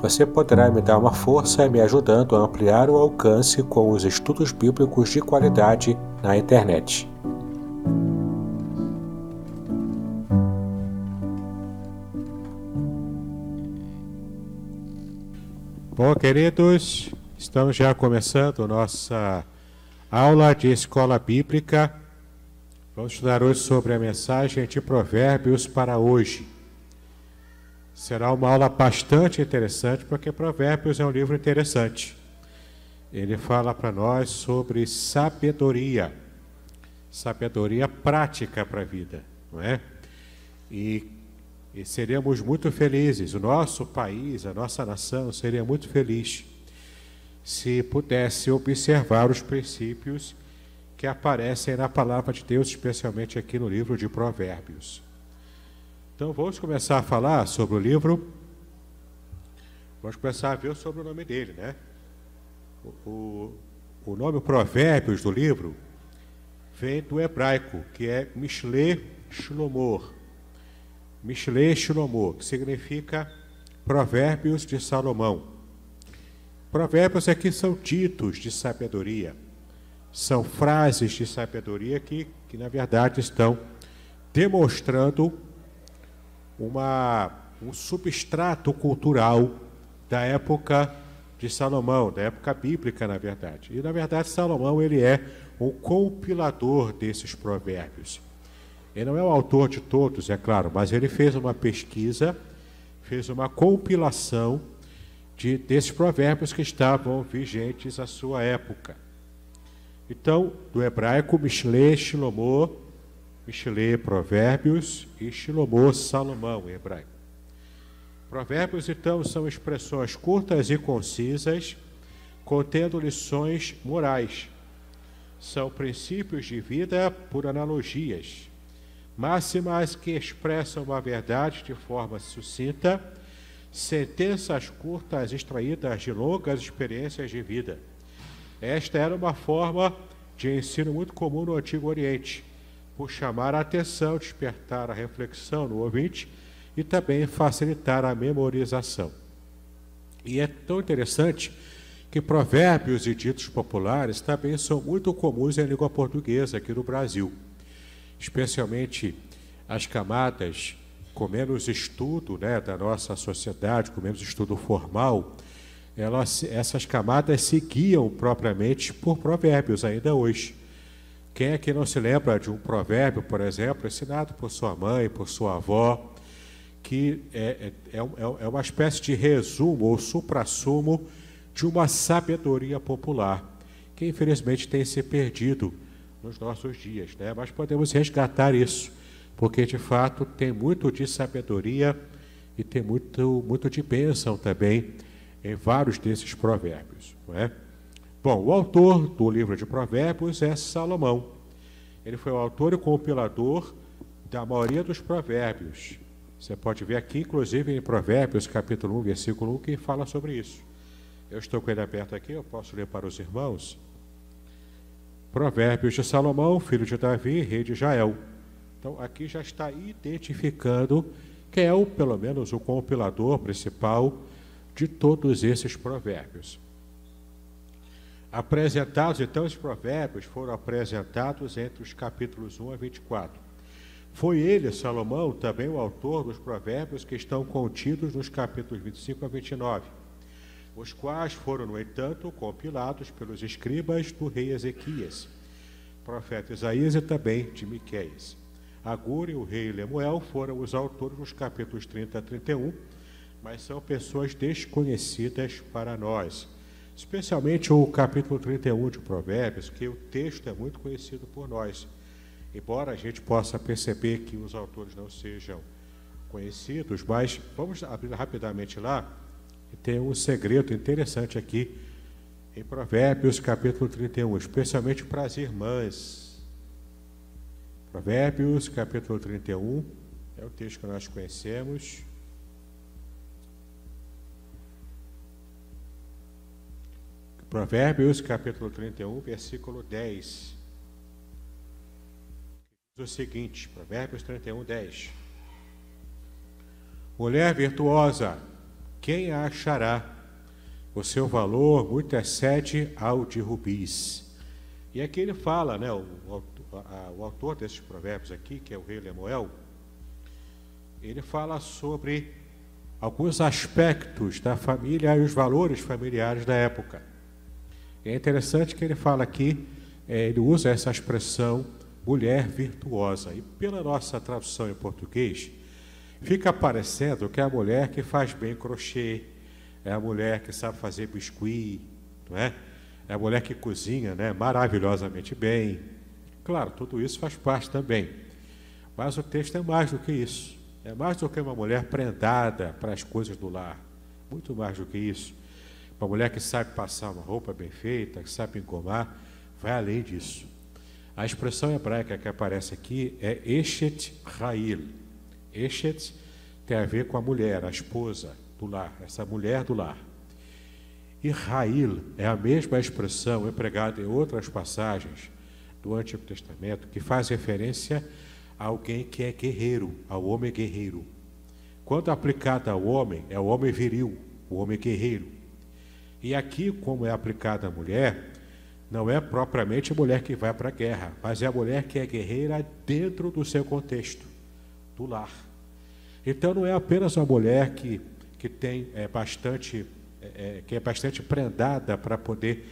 Você poderá me dar uma força me ajudando a ampliar o alcance com os estudos bíblicos de qualidade na internet. Bom, queridos, estamos já começando nossa aula de escola bíblica. Vamos estudar hoje sobre a mensagem de Provérbios para hoje. Será uma aula bastante interessante, porque Provérbios é um livro interessante. Ele fala para nós sobre sabedoria, sabedoria prática para a vida, não é? E, e seremos muito felizes, o nosso país, a nossa nação seria muito feliz se pudesse observar os princípios que aparecem na palavra de Deus, especialmente aqui no livro de Provérbios. Então vamos começar a falar sobre o livro. Vamos começar a ver sobre o nome dele, né? O, o nome Provérbios do livro vem do hebraico, que é Mishle Shilomor. Mishle Shilomor, que significa Provérbios de Salomão. Provérbios aqui são ditos de sabedoria, são frases de sabedoria que, que na verdade, estão demonstrando uma, um substrato cultural da época de Salomão, da época bíblica, na verdade. E, na verdade, Salomão ele é o compilador desses provérbios. Ele não é o autor de todos, é claro, mas ele fez uma pesquisa, fez uma compilação de, desses provérbios que estavam vigentes à sua época. Então, do hebraico, Mishle, Shilomô, Mishle, Provérbios e Shilomô, Salomão, em hebraico. Provérbios, então, são expressões curtas e concisas, contendo lições morais. São princípios de vida por analogias, máximas que expressam uma verdade de forma sucinta, sentenças curtas extraídas de longas experiências de vida. Esta era uma forma de ensino muito comum no Antigo Oriente, por chamar a atenção, despertar a reflexão no ouvinte e também facilitar a memorização. E é tão interessante que provérbios e ditos populares também são muito comuns em língua portuguesa aqui no Brasil, especialmente as camadas com menos estudo né, da nossa sociedade, com menos estudo formal, elas, essas camadas se guiam propriamente por provérbios ainda hoje. Quem é que não se lembra de um provérbio, por exemplo, ensinado por sua mãe, por sua avó, que é, é, é, é uma espécie de resumo ou suprassumo de uma sabedoria popular, que infelizmente tem se perdido nos nossos dias, né? mas podemos resgatar isso, porque de fato tem muito de sabedoria e tem muito, muito de bênção também em vários desses provérbios. Não é? Bom, o autor do livro de Provérbios é Salomão. Ele foi o autor e compilador da maioria dos provérbios. Você pode ver aqui, inclusive, em Provérbios, capítulo 1, versículo 1, que fala sobre isso. Eu estou com ele aberto aqui, eu posso ler para os irmãos. Provérbios de Salomão, filho de Davi, rei de Israel. Então, aqui já está identificando quem é, o, pelo menos, o compilador principal de todos esses provérbios. Apresentados, então, os provérbios foram apresentados entre os capítulos 1 a 24. Foi ele, Salomão, também o autor dos provérbios que estão contidos nos capítulos 25 a 29, os quais foram, no entanto, compilados pelos escribas do rei Ezequias, profeta Isaías e também de Miqueias. Agur e o rei Lemuel foram os autores dos capítulos 30 a 31, mas são pessoas desconhecidas para nós. Especialmente o capítulo 31 de Provérbios, que o texto é muito conhecido por nós. Embora a gente possa perceber que os autores não sejam conhecidos, mas vamos abrir rapidamente lá. Tem um segredo interessante aqui em Provérbios capítulo 31, especialmente para as irmãs. Provérbios, capítulo 31, é o texto que nós conhecemos. Provérbios, capítulo 31, versículo 10. Diz o seguinte, Provérbios 31, 10. Mulher virtuosa, quem a achará? O seu valor muito excede ao de rubis. E aqui ele fala, né, o, o autor desses provérbios aqui, que é o rei Lemuel, ele fala sobre alguns aspectos da família e os valores familiares da época. É interessante que ele fala aqui, é, ele usa essa expressão mulher virtuosa. E pela nossa tradução em português, fica parecendo que é a mulher que faz bem crochê, é a mulher que sabe fazer biscuit, não é? É a mulher que cozinha né, maravilhosamente bem, Claro, tudo isso faz parte também. Mas o texto é mais do que isso. É mais do que uma mulher prendada para as coisas do lar. Muito mais do que isso. Uma mulher que sabe passar uma roupa bem feita, que sabe engomar, vai além disso. A expressão hebraica que aparece aqui é Eshet Rail. Eshet tem a ver com a mulher, a esposa do lar, essa mulher do lar. E Rail é a mesma expressão empregada em outras passagens do Antigo Testamento que faz referência a alguém que é guerreiro, ao homem guerreiro. Quando aplicada ao homem, é o homem viril, o homem guerreiro. E aqui, como é aplicada à mulher, não é propriamente a mulher que vai para a guerra, mas é a mulher que é guerreira dentro do seu contexto, do lar. Então não é apenas uma mulher que, que tem é, bastante, é, é que é bastante prendada para poder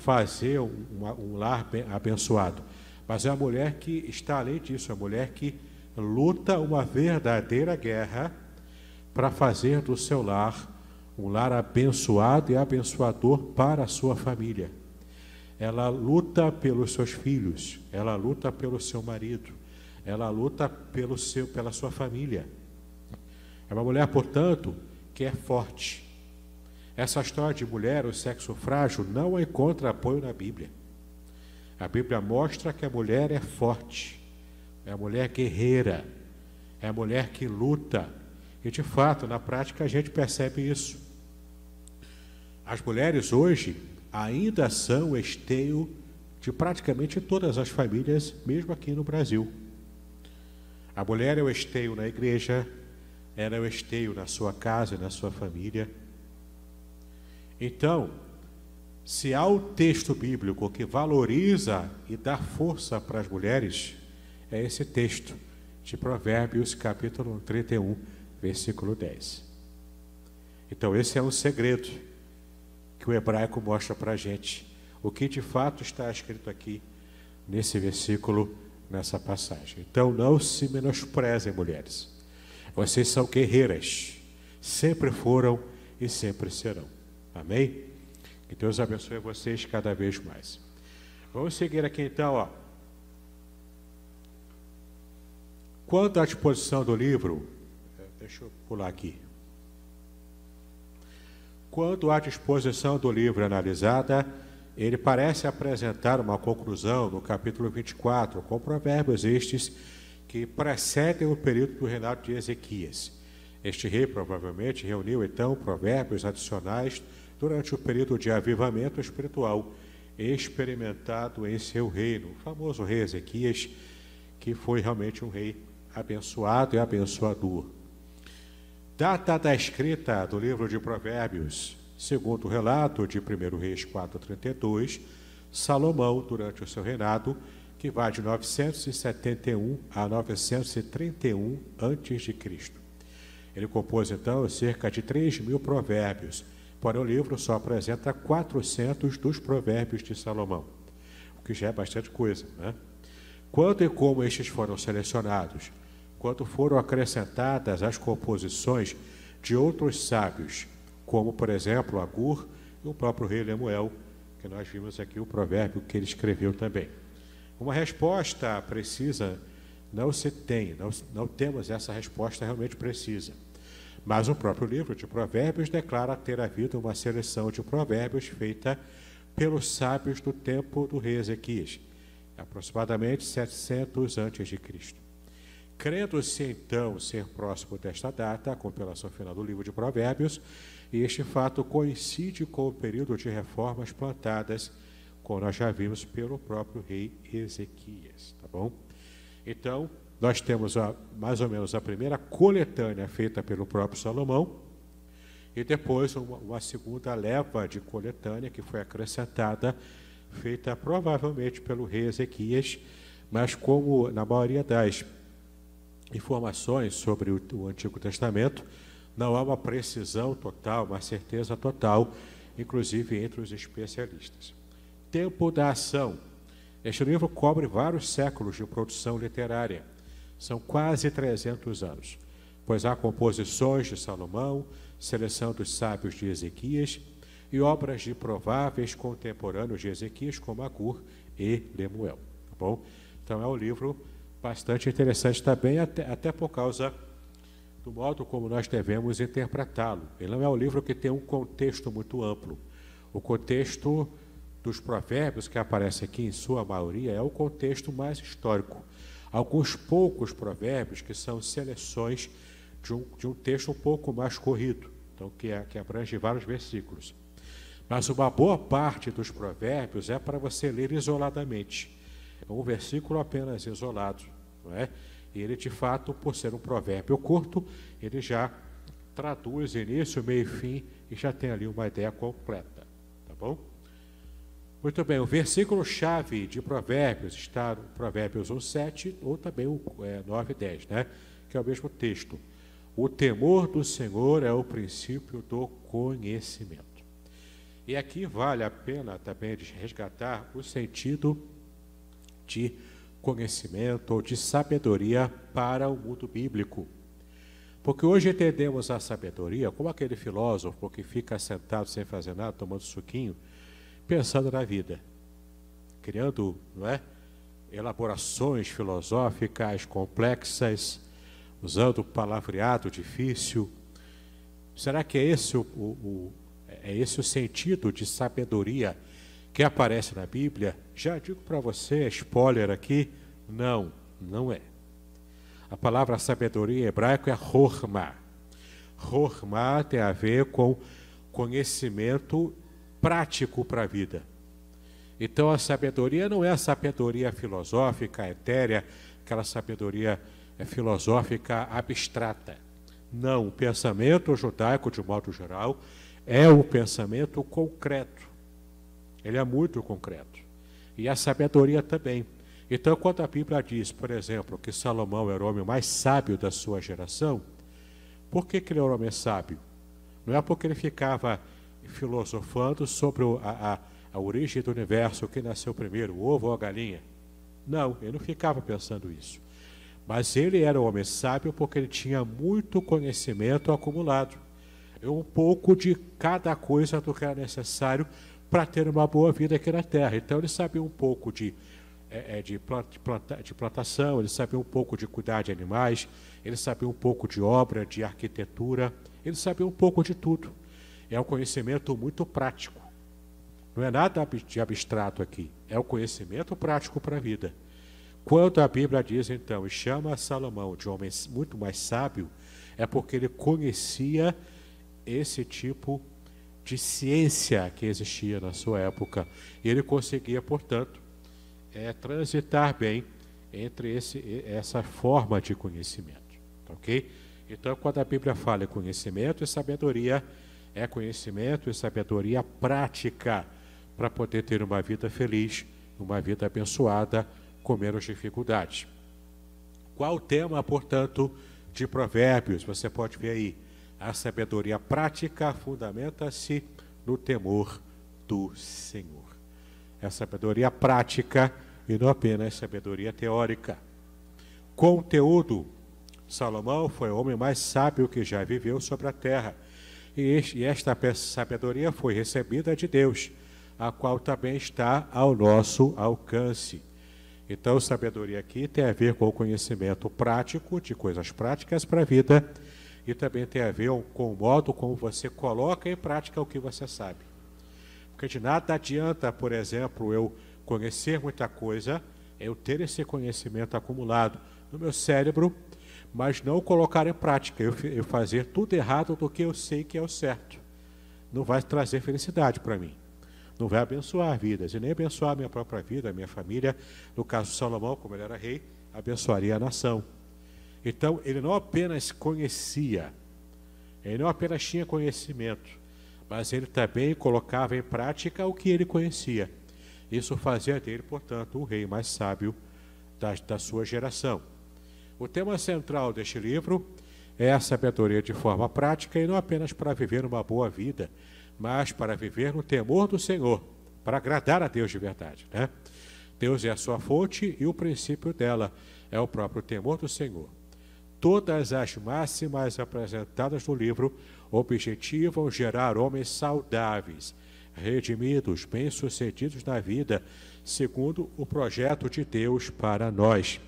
fazer um, um lar abençoado. Mas é a mulher que está além disso, é a mulher que luta uma verdadeira guerra para fazer do seu lar um lar abençoado e abençoador para a sua família. Ela luta pelos seus filhos, ela luta pelo seu marido, ela luta pelo seu, pela sua família. É uma mulher, portanto, que é forte, essa história de mulher, o sexo frágil, não encontra apoio na Bíblia. A Bíblia mostra que a mulher é forte, é a mulher guerreira, é a mulher que luta. E de fato, na prática, a gente percebe isso. As mulheres hoje ainda são esteio de praticamente todas as famílias, mesmo aqui no Brasil. A mulher é o esteio na igreja, ela é o esteio na sua casa, na sua família. Então, se há o texto bíblico que valoriza e dá força para as mulheres, é esse texto de Provérbios, capítulo 31, versículo 10. Então, esse é um segredo que o hebraico mostra para a gente. O que de fato está escrito aqui nesse versículo, nessa passagem. Então, não se menosprezem, mulheres. Vocês são guerreiras, sempre foram e sempre serão. Amém? Que Deus abençoe vocês cada vez mais. Vamos seguir aqui então, ó. Quanto à disposição do livro, deixa eu pular aqui. Quanto à disposição do livro analisada, ele parece apresentar uma conclusão no capítulo 24, com provérbios estes que precedem o período do reinado de Ezequias. Este rei provavelmente reuniu então provérbios adicionais durante o período de avivamento espiritual experimentado em seu reino, o famoso rei Ezequias, que foi realmente um rei abençoado e abençoador. Data da escrita do livro de Provérbios, segundo o relato de 1 Reis 4,32, Salomão, durante o seu reinado, que vai de 971 a 931 a.C. Ele compôs então cerca de 3 mil provérbios, Porém, o livro só apresenta 400 dos provérbios de Salomão. que já é bastante coisa. Né? Quanto e como estes foram selecionados, quanto foram acrescentadas as composições de outros sábios, como, por exemplo, Agur e o próprio rei Lemuel, que nós vimos aqui o provérbio que ele escreveu também. Uma resposta precisa não se tem, não, não temos essa resposta realmente precisa. Mas o próprio livro de Provérbios declara ter havido uma seleção de provérbios feita pelos sábios do tempo do rei Ezequias, aproximadamente 700 a.C. Crendo-se então ser próximo desta data, a compilação final do livro de Provérbios, este fato coincide com o período de reformas plantadas, como nós já vimos pelo próprio rei Ezequias, tá bom? Então, nós temos a, mais ou menos a primeira coletânea feita pelo próprio Salomão, e depois uma, uma segunda leva de coletânea que foi acrescentada, feita provavelmente pelo rei Ezequias, mas como na maioria das informações sobre o, o Antigo Testamento, não há uma precisão total, uma certeza total, inclusive entre os especialistas. Tempo da ação. Este livro cobre vários séculos de produção literária. São quase 300 anos, pois há composições de Salomão, seleção dos sábios de Ezequias e obras de prováveis contemporâneos de Ezequias, como Agur e Lemuel. Tá bom? Então é um livro bastante interessante também, até, até por causa do modo como nós devemos interpretá-lo. Ele não é um livro que tem um contexto muito amplo. O contexto dos provérbios que aparece aqui, em sua maioria, é o contexto mais histórico. Alguns poucos provérbios que são seleções de um, de um texto um pouco mais corrido, então que, é, que abrange vários versículos. Mas uma boa parte dos provérbios é para você ler isoladamente. É um versículo apenas isolado, não é? Ele, de fato, por ser um provérbio curto, ele já traduz início, meio e fim e já tem ali uma ideia completa. Tá bom? Muito bem, o versículo-chave de Provérbios está no Provérbios 1, 7 ou também o é, 9 e 10, né? que é o mesmo texto. O temor do Senhor é o princípio do conhecimento. E aqui vale a pena também resgatar o sentido de conhecimento ou de sabedoria para o mundo bíblico. Porque hoje entendemos a sabedoria como aquele filósofo que fica sentado sem fazer nada, tomando suquinho, pensando na vida, criando não é, elaborações filosóficas complexas, usando palavreado difícil. Será que é esse o, o, é esse o sentido de sabedoria que aparece na Bíblia, já digo para você, spoiler aqui, não, não é. A palavra sabedoria em hebraico é horma. Horma tem a ver com conhecimento prático para a vida. Então a sabedoria não é a sabedoria filosófica, etérea, aquela sabedoria é, filosófica abstrata. Não, o pensamento judaico, de modo geral, é o pensamento concreto ele é muito concreto. E a sabedoria também. Então, quando a Bíblia diz, por exemplo, que Salomão era o homem mais sábio da sua geração, por que, que ele era o homem sábio? Não é porque ele ficava filosofando sobre a, a, a origem do universo, o que nasceu primeiro, o ovo ou a galinha. Não, ele não ficava pensando isso. Mas ele era um homem sábio porque ele tinha muito conhecimento acumulado. Um pouco de cada coisa do que era necessário para ter uma boa vida aqui na terra. Então ele sabia um pouco de, é, é de, planta, de plantação, ele sabia um pouco de cuidar de animais, ele sabia um pouco de obra, de arquitetura, ele sabia um pouco de tudo. É um conhecimento muito prático. Não é nada de abstrato aqui, é o um conhecimento prático para a vida. Quando a Bíblia diz então, e chama Salomão de homem muito mais sábio, é porque ele conhecia esse tipo de de ciência que existia na sua época. E ele conseguia, portanto, é, transitar bem entre esse, essa forma de conhecimento. Tá ok? Então, quando a Bíblia fala em conhecimento e sabedoria, é conhecimento e sabedoria prática para poder ter uma vida feliz, uma vida abençoada, com menos dificuldades. Qual o tema, portanto, de Provérbios? Você pode ver aí a sabedoria prática fundamenta-se no temor do Senhor. é sabedoria prática e não apenas sabedoria teórica. Conteúdo: Salomão foi o homem mais sábio que já viveu sobre a terra. E esta sabedoria foi recebida de Deus, a qual também está ao nosso alcance. Então, sabedoria aqui tem a ver com o conhecimento prático, de coisas práticas para a vida, e também tem a ver com o modo como você coloca em prática o que você sabe. Porque de nada adianta, por exemplo, eu conhecer muita coisa, eu ter esse conhecimento acumulado no meu cérebro, mas não colocar em prática, eu, fazer tudo errado do que eu sei que é o certo. Não vai trazer felicidade para mim não vai abençoar vidas, e nem abençoar a minha própria vida, a minha família. No caso de Salomão, como ele era rei, abençoaria a nação. Então, ele não apenas conhecia, ele não apenas tinha conhecimento, mas ele também colocava em prática o que ele conhecia. Isso fazia dele, portanto, o rei mais sábio da, da sua geração. O tema central deste livro é a sabedoria de forma prática e não apenas para viver uma boa vida, mas para viver no temor do Senhor, para agradar a Deus de verdade. Né? Deus é a sua fonte e o princípio dela é o próprio temor do Senhor. Todas as máximas apresentadas no livro objetivam gerar homens saudáveis, redimidos, bem-sucedidos na vida, segundo o projeto de Deus para nós.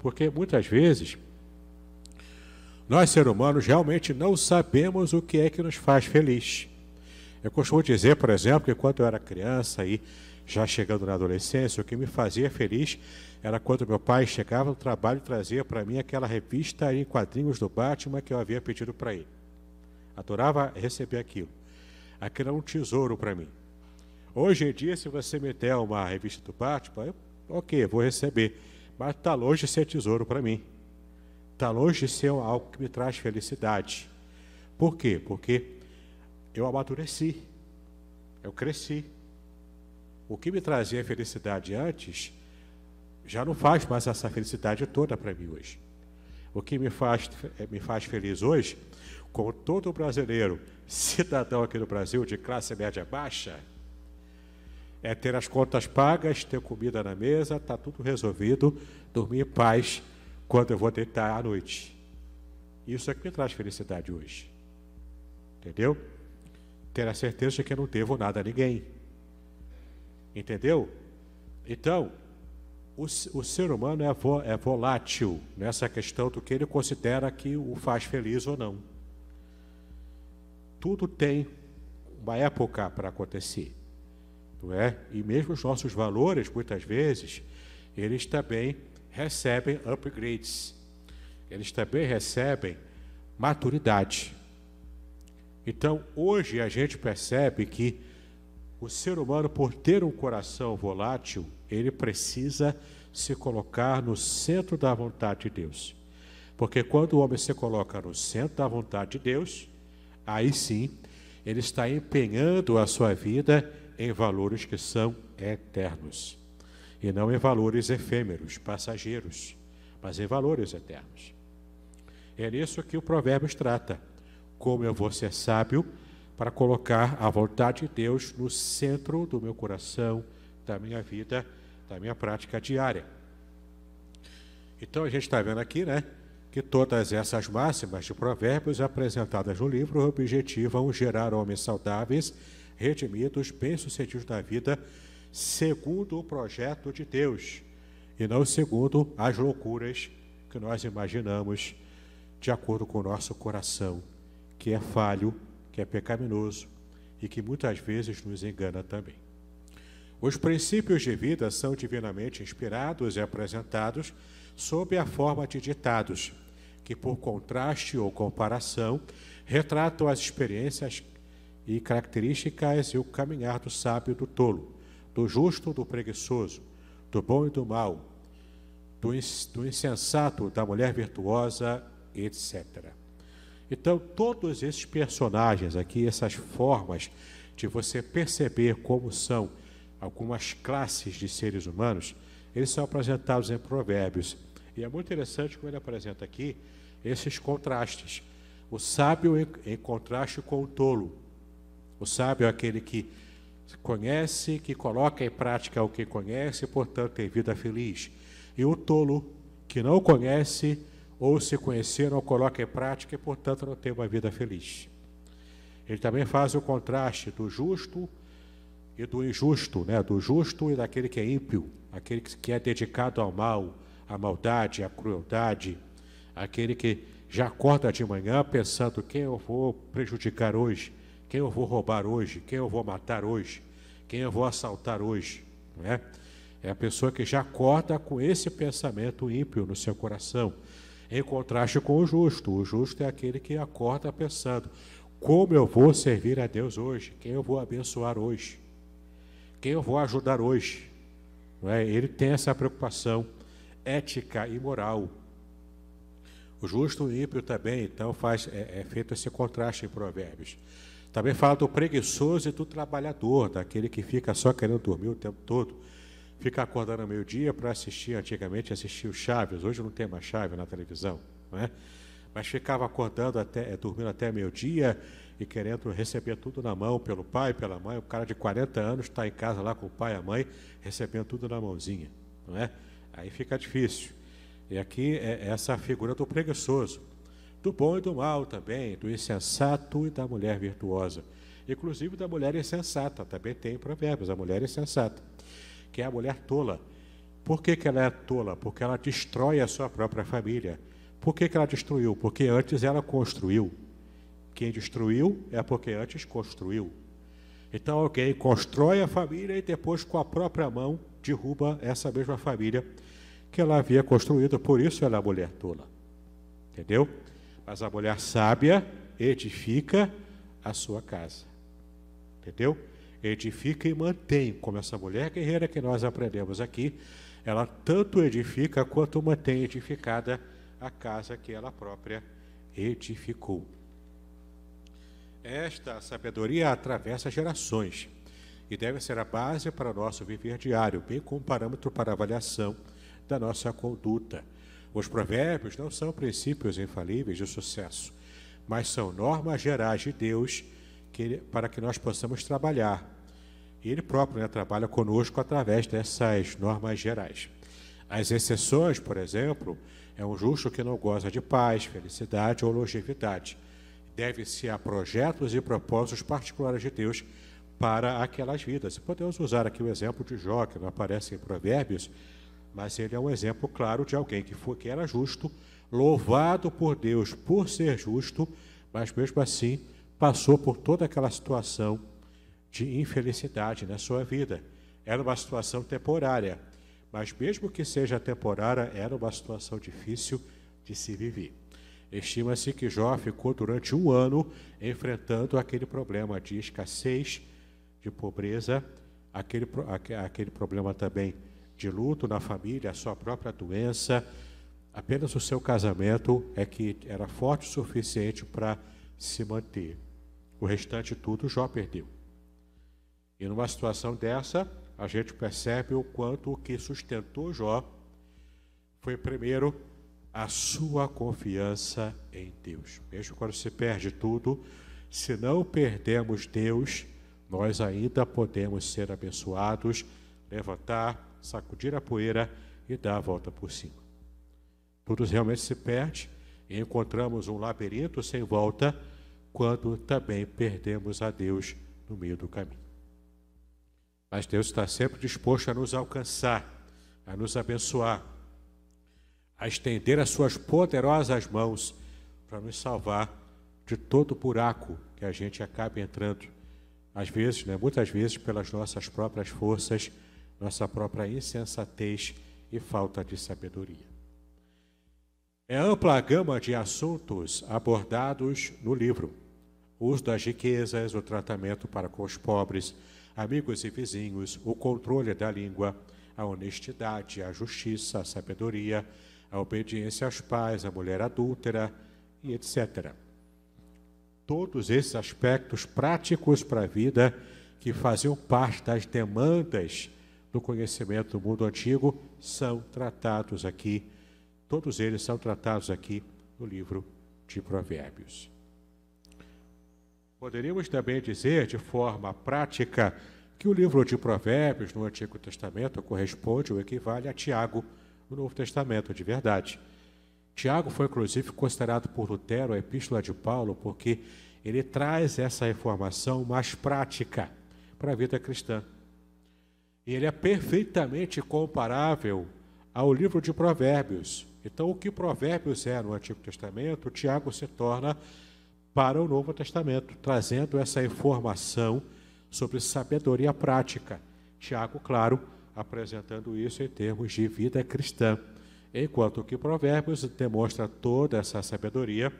Porque muitas vezes nós, seres humanos, realmente não sabemos o que é que nos faz feliz. Eu costumo dizer, por exemplo, que quando eu era criança e já chegando na adolescência, o que me fazia feliz era quando meu pai chegava no trabalho e trazia para mim aquela revista em quadrinhos do Batman que eu havia pedido para ele. Adorava receber aquilo. Aquilo era um tesouro para mim. Hoje em dia, se você me der uma revista do Batman, eu, ok, vou receber. Mas está longe de ser tesouro para mim. Está longe de ser algo que me traz felicidade. Por quê? Porque eu amadureci, eu cresci. O que me trazia felicidade antes já não faz mais essa felicidade toda para mim hoje. O que me faz, me faz feliz hoje, como todo brasileiro, cidadão aqui no Brasil de classe média baixa, é ter as contas pagas, ter comida na mesa, está tudo resolvido, dormir em paz quando eu vou deitar à noite. Isso é que me traz felicidade hoje. Entendeu? ter a certeza de que eu não devo nada a ninguém. Entendeu? Então, o, o ser humano é, vo, é volátil nessa questão do que ele considera que o faz feliz ou não. Tudo tem uma época para acontecer. Não é? E mesmo os nossos valores, muitas vezes, eles também recebem upgrades. Eles também recebem maturidade. Então, hoje a gente percebe que o ser humano, por ter um coração volátil, ele precisa se colocar no centro da vontade de Deus. Porque quando o homem se coloca no centro da vontade de Deus, aí sim, ele está empenhando a sua vida em valores que são eternos. E não em valores efêmeros, passageiros, mas em valores eternos. É nisso que o Provérbios trata como eu vou ser sábio para colocar a vontade de Deus no centro do meu coração, da minha vida, da minha prática diária. Então a gente está vendo aqui, né, que todas essas máximas de provérbios apresentadas no livro objetivam gerar homens saudáveis, redimidos, bem-sucedidos na vida, segundo o projeto de Deus, e não segundo as loucuras que nós imaginamos de acordo com o nosso coração que é falho, que é pecaminoso e que muitas vezes nos engana também. Os princípios de vida são divinamente inspirados e apresentados sob a forma de ditados, que, por contraste ou comparação, retratam as experiências e características e o caminhar do sábio e do tolo, do justo do preguiçoso, do bom e do mal, do insensato, da mulher virtuosa, etc. Então, todos esses personagens aqui, essas formas de você perceber como são algumas classes de seres humanos, eles são apresentados em Provérbios. E é muito interessante como ele apresenta aqui esses contrastes. O sábio em, em contraste com o tolo. O sábio é aquele que conhece, que coloca em prática o que conhece, portanto tem vida feliz. E o tolo, que não conhece, ou se conhecer, não coloca em prática e, portanto, não tem uma vida feliz. Ele também faz o contraste do justo e do injusto, né? do justo e daquele que é ímpio, aquele que é dedicado ao mal, à maldade, à crueldade, aquele que já acorda de manhã pensando quem eu vou prejudicar hoje, quem eu vou roubar hoje, quem eu vou matar hoje, quem eu vou assaltar hoje. Não é? é a pessoa que já acorda com esse pensamento ímpio no seu coração, em contraste com o justo. O justo é aquele que acorda pensando: como eu vou servir a Deus hoje? Quem eu vou abençoar hoje? Quem eu vou ajudar hoje? Não é? Ele tem essa preocupação ética e moral. O justo e o ímpio também, então, faz, é, é feito esse contraste em Provérbios. Também fala do preguiçoso e do trabalhador, daquele que fica só querendo dormir o tempo todo, fica acordando ao meio-dia para assistir, antigamente assistia o Chaves, hoje não tem mais Chaves na televisão, não é? mas ficava acordando até, é, dormindo até meio-dia e querendo receber tudo na mão pelo pai, pela mãe. O cara de 40 anos está em casa lá com o pai e a mãe, recebendo tudo na mãozinha, não é? Aí fica difícil. E aqui é essa figura do preguiçoso, do bom e do mal também, do insensato e da mulher virtuosa. Inclusive da mulher insensata, também tem provérbios, a mulher insensata, que é a mulher tola. Por que, que ela é tola? Porque ela destrói a sua própria família. Por que, que ela destruiu? Porque antes ela construiu. Quem destruiu é porque antes construiu. Então alguém constrói a família e depois, com a própria mão, derruba essa mesma família que ela havia construído, por isso ela é a mulher tola. Entendeu? Mas a mulher sábia edifica a sua casa. Entendeu? Edifica e mantém, como essa mulher guerreira que nós aprendemos aqui, ela tanto edifica quanto mantém edificada a casa que ela própria edificou. Esta sabedoria atravessa gerações e deve ser a base para o nosso viver diário, bem como parâmetro para avaliação da nossa conduta. Os provérbios não são princípios infalíveis de sucesso, mas são normas gerais de Deus que, para que nós possamos trabalhar. Ele próprio né, trabalha conosco através dessas normas gerais. As exceções, por exemplo, é um justo que não goza de paz, felicidade ou longevidade. Deve-se a projetos e propósitos particulares de Deus para aquelas vidas. Podemos usar aqui o exemplo de Jó, que não aparece em Provérbios, mas ele é um exemplo claro de alguém que, foi, que era justo, louvado por Deus por ser justo, mas mesmo assim passou por toda aquela situação de infelicidade na sua vida. Era uma situação temporária, mas mesmo que seja temporária, era uma situação difícil de se viver. Estima-se que Jó ficou durante um ano enfrentando aquele problema de escassez, de pobreza, aquele, aquele problema também de luto na família, a sua própria doença. Apenas o seu casamento é que era forte o suficiente para se manter. O restante tudo Jó perdeu. E numa situação dessa, a gente percebe o quanto o que sustentou Jó foi primeiro a sua confiança em Deus. Mesmo quando se perde tudo, se não perdemos Deus, nós ainda podemos ser abençoados, levantar, sacudir a poeira e dar a volta por cima. Tudo realmente se perde e encontramos um labirinto sem volta quando também perdemos a Deus no meio do caminho. Mas Deus está sempre disposto a nos alcançar, a nos abençoar, a estender as suas poderosas mãos para nos salvar de todo buraco que a gente acaba entrando. Às vezes, né, muitas vezes, pelas nossas próprias forças nossa própria insensatez e falta de sabedoria. É ampla a gama de assuntos abordados no livro: o uso das riquezas, o tratamento para com os pobres, amigos e vizinhos, o controle da língua, a honestidade, a justiça, a sabedoria, a obediência aos pais, a mulher adúltera e etc. Todos esses aspectos práticos para a vida que faziam parte das demandas do conhecimento do mundo antigo são tratados aqui, todos eles são tratados aqui no livro de Provérbios. Poderíamos também dizer, de forma prática, que o livro de Provérbios no Antigo Testamento corresponde ou equivale a Tiago no Novo Testamento, de verdade. Tiago foi inclusive considerado por Lutero a epístola de Paulo porque ele traz essa informação mais prática para a vida cristã. E ele é perfeitamente comparável ao livro de Provérbios. Então, o que Provérbios é no Antigo Testamento, Tiago se torna para o Novo Testamento, trazendo essa informação sobre sabedoria prática. Tiago, claro, apresentando isso em termos de vida cristã, enquanto que Provérbios demonstra toda essa sabedoria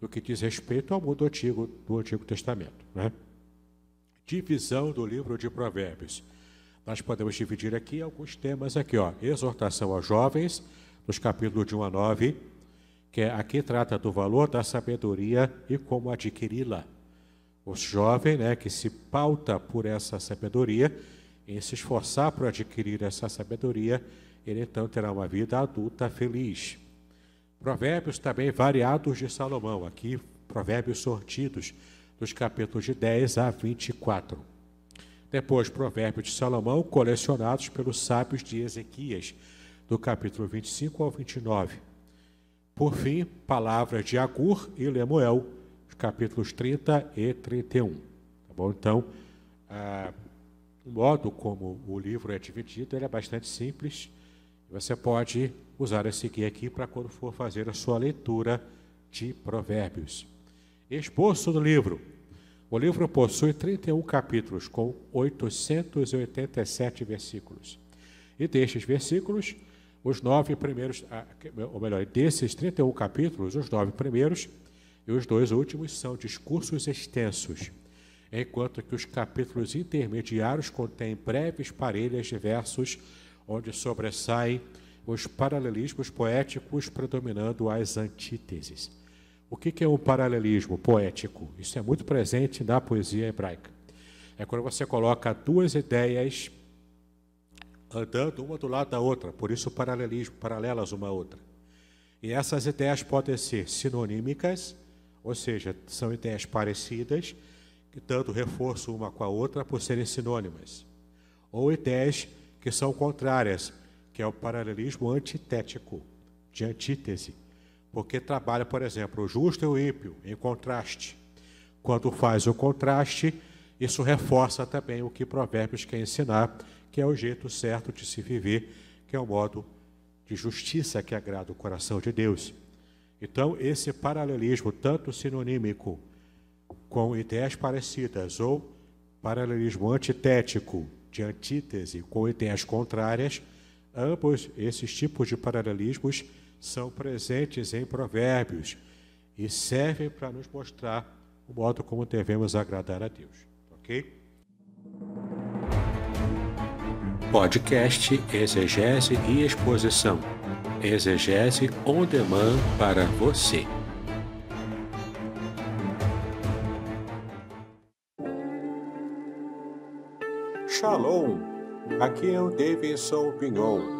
no que diz respeito ao mundo antigo do Antigo Testamento. Né? Divisão do livro de Provérbios. Nós podemos dividir aqui alguns temas aqui, ó. Exortação aos jovens, nos capítulos de 1 a 9, que é, aqui trata do valor da sabedoria e como adquiri-la. O jovem, né, que se pauta por essa sabedoria, em se esforçar por adquirir essa sabedoria, ele então terá uma vida adulta feliz. Provérbios também variados de Salomão, aqui provérbios sortidos, dos capítulos de 10 a 24. Depois, provérbios de Salomão, colecionados pelos sábios de Ezequias, do capítulo 25 ao 29. Por fim, palavras de Agur e Lemuel, capítulos 30 e 31. Tá bom? Então, ah, o modo como o livro é dividido é bastante simples. Você pode usar esse guia aqui para quando for fazer a sua leitura de provérbios. Esboço do livro. O livro possui 31 capítulos com 887 versículos. E destes versículos, os nove primeiros, ah, ou melhor, desses 31 capítulos, os nove primeiros e os dois últimos são discursos extensos, enquanto que os capítulos intermediários contêm breves parelhas de versos onde sobressaem os paralelismos poéticos predominando as antíteses. O que é um paralelismo poético? Isso é muito presente na poesia hebraica. É quando você coloca duas ideias andando uma do lado da outra, por isso paralelismo, paralelas uma à outra. E essas ideias podem ser sinonímicas, ou seja, são ideias parecidas, que tanto reforço uma com a outra por serem sinônimas. Ou ideias que são contrárias, que é o paralelismo antitético, de antítese, porque trabalha, por exemplo, o justo e o ímpio em contraste. Quando faz o contraste, isso reforça também o que Provérbios quer ensinar, que é o jeito certo de se viver, que é o modo de justiça que agrada o coração de Deus. Então, esse paralelismo, tanto sinonímico com ideias parecidas, ou paralelismo antitético, de antítese, com ideias contrárias, ambos esses tipos de paralelismos são presentes em Provérbios e servem para nos mostrar o modo como devemos agradar a Deus. Ok? Podcast Exegese e Exposição Exegese on demand para você. Shalom, aqui é o Davidson Pignon.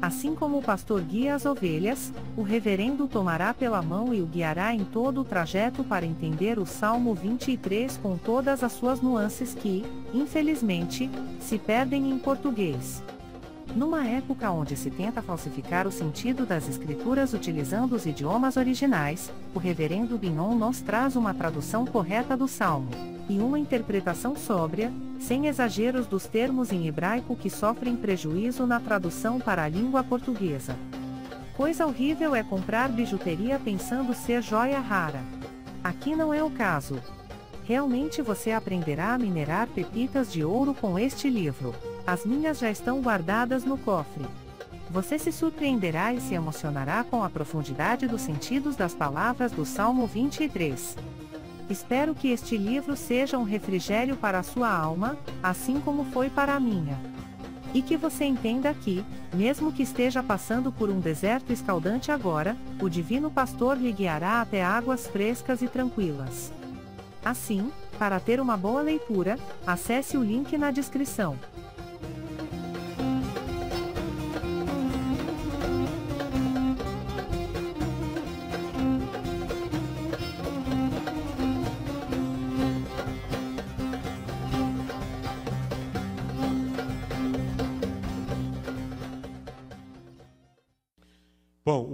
Assim como o pastor guia as ovelhas, o reverendo tomará pela mão e o guiará em todo o trajeto para entender o Salmo 23 com todas as suas nuances que, infelizmente, se perdem em português. Numa época onde se tenta falsificar o sentido das escrituras utilizando os idiomas originais, o reverendo Binon nos traz uma tradução correta do Salmo, e uma interpretação sóbria, sem exageros dos termos em hebraico que sofrem prejuízo na tradução para a língua portuguesa. Coisa horrível é comprar bijuteria pensando ser joia rara. Aqui não é o caso. Realmente você aprenderá a minerar pepitas de ouro com este livro. As minhas já estão guardadas no cofre. Você se surpreenderá e se emocionará com a profundidade dos sentidos das palavras do Salmo 23. Espero que este livro seja um refrigério para a sua alma, assim como foi para a minha. E que você entenda que, mesmo que esteja passando por um deserto escaldante agora, o Divino Pastor lhe guiará até águas frescas e tranquilas. Assim, para ter uma boa leitura, acesse o link na descrição.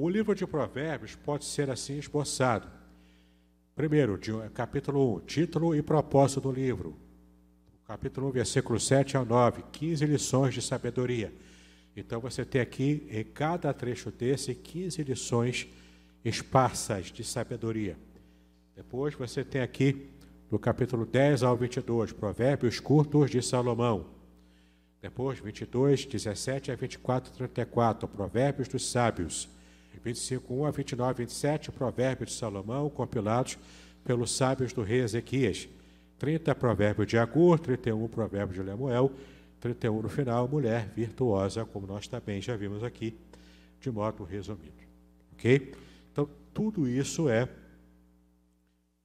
O livro de Provérbios pode ser assim esboçado. Primeiro, capítulo 1, título e propósito do livro. Capítulo 1, versículo 7 ao 9, 15 lições de sabedoria. Então você tem aqui, em cada trecho desse, 15 lições esparsas de sabedoria. Depois você tem aqui, do capítulo 10 ao 22, Provérbios curtos de Salomão. Depois, 22, 17 a 24, 34, Provérbios dos Sábios. 25, 1 a 29, 27, Provérbios de Salomão, compilados pelos sábios do rei Ezequias. 30, Provérbio de Agur, 31, Provérbio de Lemuel, 31 no final, mulher virtuosa, como nós também já vimos aqui, de modo resumido. Ok? Então, tudo isso é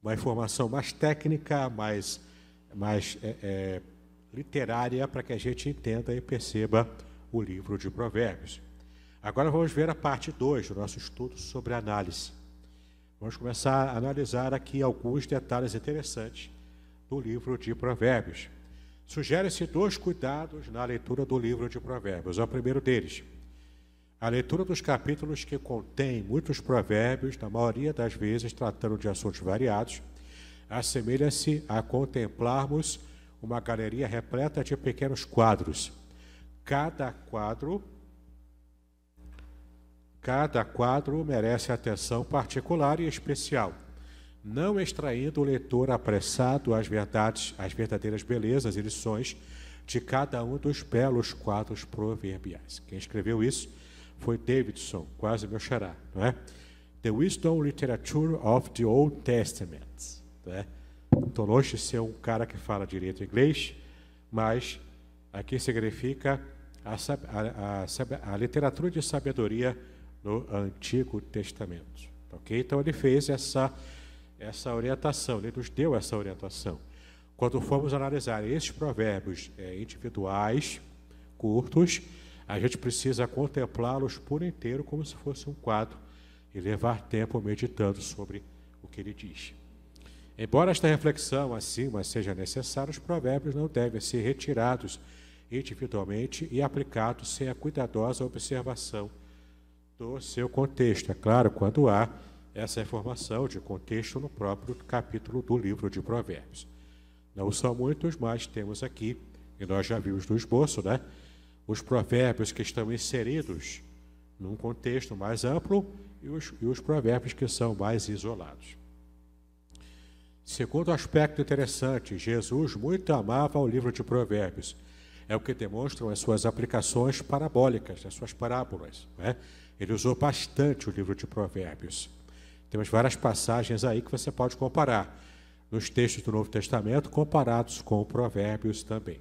uma informação mais técnica, mais, mais é, é, literária, para que a gente entenda e perceba o livro de Provérbios. Agora vamos ver a parte 2 do nosso estudo sobre análise. Vamos começar a analisar aqui alguns detalhes interessantes do livro de Provérbios. Sugere-se dois cuidados na leitura do livro de Provérbios. O primeiro deles, a leitura dos capítulos que contém muitos provérbios, na maioria das vezes tratando de assuntos variados, assemelha-se a contemplarmos uma galeria repleta de pequenos quadros. Cada quadro Cada quadro merece atenção particular e especial, não extraindo o leitor apressado as verdades, as verdadeiras belezas e lições de cada um dos belos quadros proverbiais. Quem escreveu isso foi Davidson, quase meu xará, não é? The Wisdom Literature of the Old Testament. Né? Estou longe de ser um cara que fala direito inglês, mas aqui significa a, a, a, a literatura de sabedoria no Antigo Testamento. Ok? Então ele fez essa, essa orientação, ele nos deu essa orientação. Quando formos analisar esses provérbios é, individuais, curtos, a gente precisa contemplá-los por inteiro como se fosse um quadro e levar tempo meditando sobre o que ele diz. Embora esta reflexão acima seja necessária, os provérbios não devem ser retirados individualmente e aplicados sem a cuidadosa observação do seu contexto. É claro, quando há essa informação de contexto no próprio capítulo do livro de Provérbios. Não são muitos, mas temos aqui, e nós já vimos no esboço, né? Os provérbios que estão inseridos num contexto mais amplo e os, e os provérbios que são mais isolados. Segundo aspecto interessante, Jesus muito amava o livro de Provérbios. É o que demonstram as suas aplicações parabólicas, as suas parábolas. Né? Ele usou bastante o livro de Provérbios. Temos várias passagens aí que você pode comparar nos textos do Novo Testamento, comparados com Provérbios também.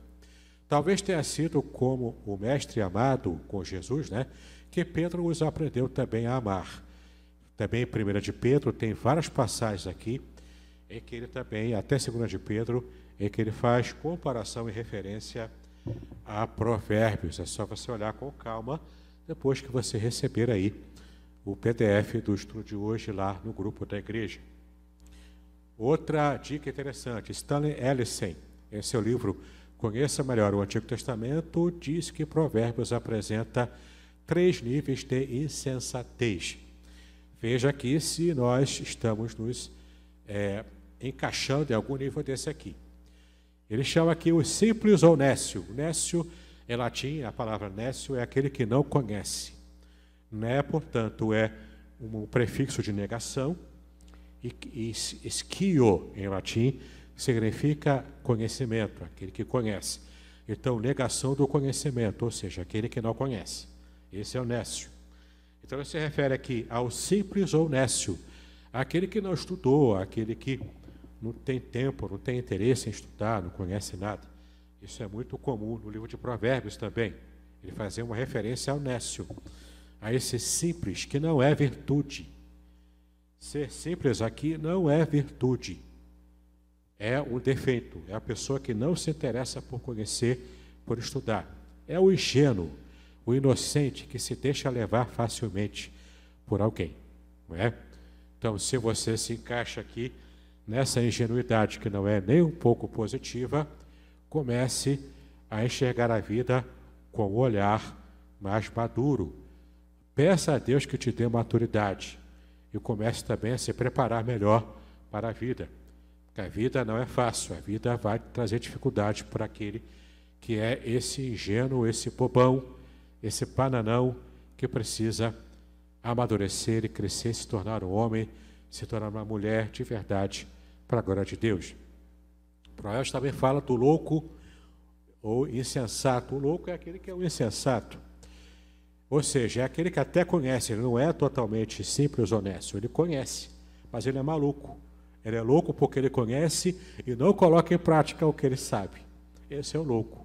Talvez tenha sido como o mestre amado com Jesus, né, que Pedro os aprendeu também a amar. Também em 1 de Pedro tem várias passagens aqui em que ele também, até 2 de Pedro, em que ele faz comparação e referência a provérbios. É só você olhar com calma depois que você receber aí o PDF do estudo de hoje lá no grupo da igreja. Outra dica interessante, Stanley Ellison, em seu livro conheça melhor o Antigo Testamento, diz que Provérbios apresenta três níveis de insensatez. Veja aqui se nós estamos nos é, encaixando em algum nível desse aqui. Ele chama aqui o simples ou nécio. Nécio, em latim, a palavra nécio é aquele que não conhece. Né, portanto, é um prefixo de negação. E, e esquio, em latim, significa conhecimento, aquele que conhece. Então, negação do conhecimento, ou seja, aquele que não conhece. Esse é o nécio. Então, se refere aqui ao simples ou nécio, aquele que não estudou, aquele que não tem tempo, não tem interesse em estudar, não conhece nada. Isso é muito comum no livro de Provérbios também. Ele fazia uma referência ao nécio, a esse simples, que não é virtude. Ser simples aqui não é virtude, é um defeito. É a pessoa que não se interessa por conhecer, por estudar. É o ingênuo, o inocente que se deixa levar facilmente por alguém. Não é? Então, se você se encaixa aqui nessa ingenuidade que não é nem um pouco positiva, comece a enxergar a vida com um olhar mais maduro. Peça a Deus que te dê maturidade e comece também a se preparar melhor para a vida. Porque a vida não é fácil, a vida vai trazer dificuldade para aquele que é esse ingênuo, esse bobão, esse bananão que precisa amadurecer e crescer, se tornar um homem, se tornar uma mulher de verdade para a glória de Deus. Provérbios também fala do louco ou insensato. O louco é aquele que é o insensato. Ou seja, é aquele que até conhece, ele não é totalmente simples honesto, ele conhece, mas ele é maluco. Ele é louco porque ele conhece e não coloca em prática o que ele sabe. Esse é o louco.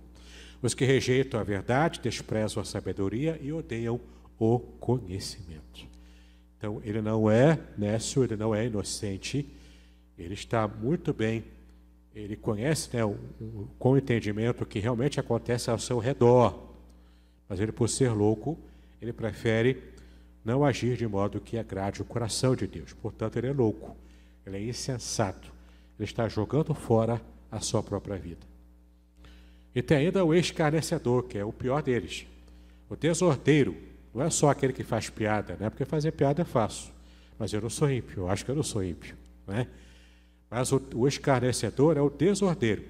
Os que rejeitam a verdade, desprezam a sabedoria e odeiam o conhecimento. Então, ele não é nécio, ele não é inocente, ele está muito bem, ele conhece né, o, o, com o que realmente acontece ao seu redor, mas ele, por ser louco, ele prefere não agir de modo que agrade o coração de Deus. Portanto, ele é louco, ele é insensato, ele está jogando fora a sua própria vida. E tem ainda o escarnecedor, que é o pior deles. O desordeiro não é só aquele que faz piada, né? porque fazer piada é fácil. Mas eu não sou ímpio, eu acho que eu não sou ímpio. Né? Mas o, o escarnecedor é o desordeiro.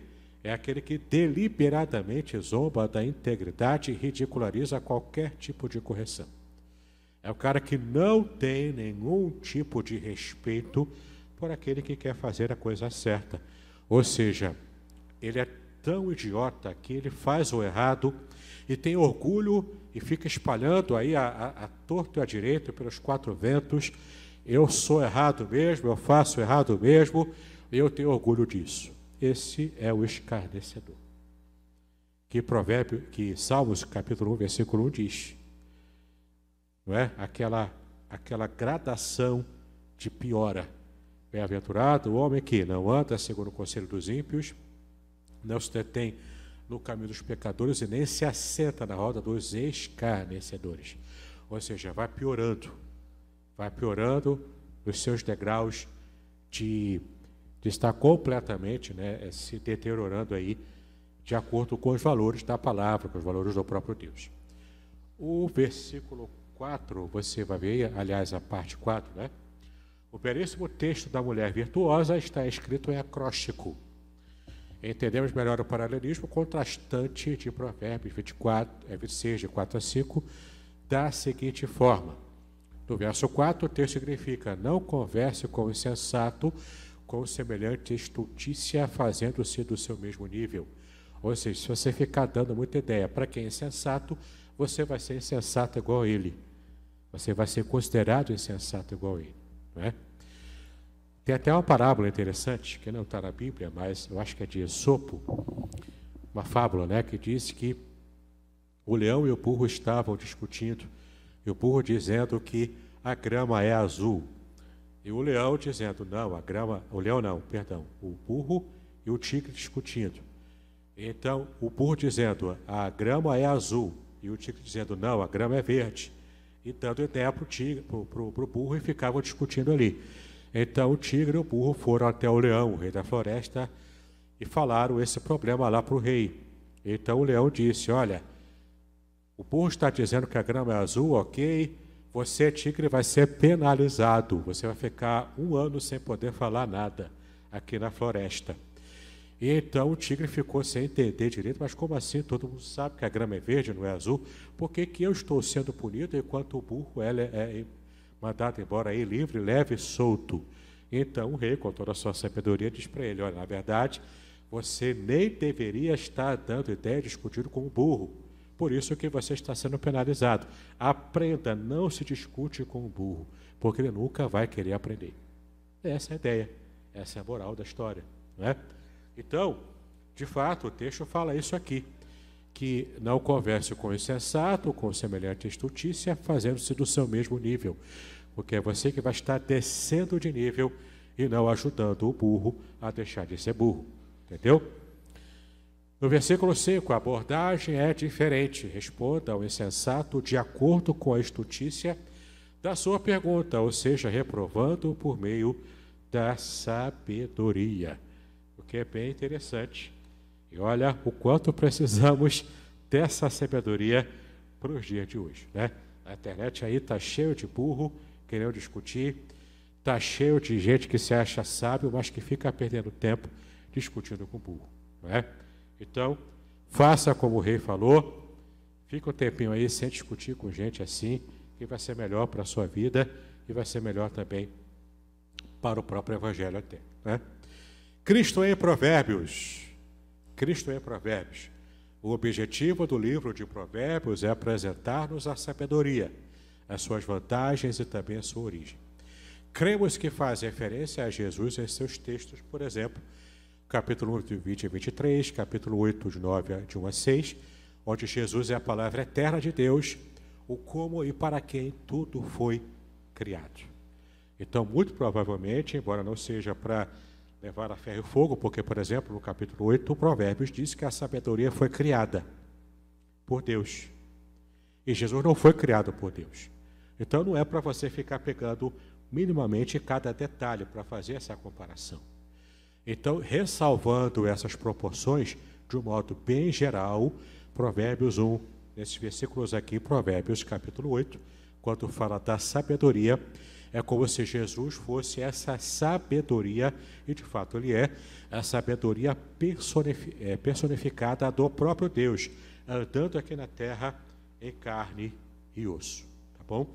É aquele que deliberadamente zomba da integridade e ridiculariza qualquer tipo de correção. É o cara que não tem nenhum tipo de respeito por aquele que quer fazer a coisa certa. Ou seja, ele é tão idiota que ele faz o errado e tem orgulho e fica espalhando aí a, a, a torto e a direito pelos quatro ventos. Eu sou errado mesmo, eu faço errado mesmo, eu tenho orgulho disso. Esse é o escarnecedor. Que provérbio, que Salmos capítulo 1, versículo 1 diz. Não é? Aquela, aquela gradação de piora. Bem-aventurado o homem que não anda segundo o conselho dos ímpios, não se detém no caminho dos pecadores e nem se assenta na roda dos escarnecedores. Ou seja, vai piorando, vai piorando os seus degraus de de estar completamente né, eh, se deteriorando aí de acordo com os valores da palavra, com os valores do próprio Deus. O versículo 4, você vai ver, aliás, a parte 4, né? O belíssimo texto da mulher virtuosa está escrito em acróstico. Entendemos melhor o paralelismo contrastante de Provérbios 24, 26, de 4 a 5, da seguinte forma. No verso 4, o texto significa: Não converse com o insensato, com semelhante estultícia, fazendo-se do seu mesmo nível. Ou seja, se você ficar dando muita ideia para quem é insensato, você vai ser insensato igual a ele. Você vai ser considerado insensato igual a ele. Não é? Tem até uma parábola interessante, que não está na Bíblia, mas eu acho que é de Esopo, uma fábula, né, que diz que o leão e o burro estavam discutindo, e o burro dizendo que a grama é azul, e o leão dizendo, não, a grama, o leão não, perdão, o burro e o tigre discutindo. Então, o burro dizendo, a grama é azul, e o tigre dizendo, não, a grama é verde. E dando ideia para o burro, e ficavam discutindo ali. Então, o tigre e o burro foram até o leão, o rei da floresta, e falaram esse problema lá para o rei. Então o leão disse: Olha, o burro está dizendo que a grama é azul, ok. Você, tigre, vai ser penalizado. Você vai ficar um ano sem poder falar nada aqui na floresta. E então o tigre ficou sem entender direito, mas como assim? Todo mundo sabe que a grama é verde, não é azul. Por que, que eu estou sendo punido enquanto o burro é, é mandado embora aí livre, leve e solto? Então o rei, com toda a sua sabedoria, diz para ele: Olha, na verdade, você nem deveria estar dando ideia, discutindo com o burro. Por isso que você está sendo penalizado. Aprenda, não se discute com o burro, porque ele nunca vai querer aprender. Essa é a ideia, essa é a moral da história. Não é? Então, de fato, o texto fala isso aqui, que não converse com o insensato, com semelhante estultícia, fazendo-se do seu mesmo nível, porque é você que vai estar descendo de nível e não ajudando o burro a deixar de ser burro. Entendeu? No versículo 5, a abordagem é diferente. Responda ao insensato de acordo com a estutícia da sua pergunta, ou seja, reprovando por meio da sabedoria. O que é bem interessante. E olha o quanto precisamos dessa sabedoria para os dias de hoje. Né? A internet aí está cheio de burro querendo discutir, está cheio de gente que se acha sábio, mas que fica perdendo tempo discutindo com burro. Não é? Então, faça como o rei falou, fica um tempinho aí sem discutir com gente assim, que vai ser melhor para a sua vida e vai ser melhor também para o próprio evangelho até. Né? Cristo em Provérbios. Cristo em Provérbios. O objetivo do livro de Provérbios é apresentar-nos a sabedoria, as suas vantagens e também a sua origem. Cremos que faz referência a Jesus em seus textos, por exemplo, capítulo 1, de 20 a 23, capítulo 8, de 9 de 1 a 6, onde Jesus é a palavra eterna de Deus, o como e para quem tudo foi criado. Então, muito provavelmente, embora não seja para levar a ferro e fogo, porque, por exemplo, no capítulo 8, o Provérbios diz que a sabedoria foi criada por Deus. E Jesus não foi criado por Deus. Então, não é para você ficar pegando minimamente cada detalhe para fazer essa comparação. Então, ressalvando essas proporções de um modo bem geral, Provérbios 1, nesses versículos aqui, Provérbios capítulo 8, quando fala da sabedoria, é como se Jesus fosse essa sabedoria, e de fato ele é, a sabedoria é, personificada do próprio Deus, andando aqui na terra em carne e osso. Tá bom?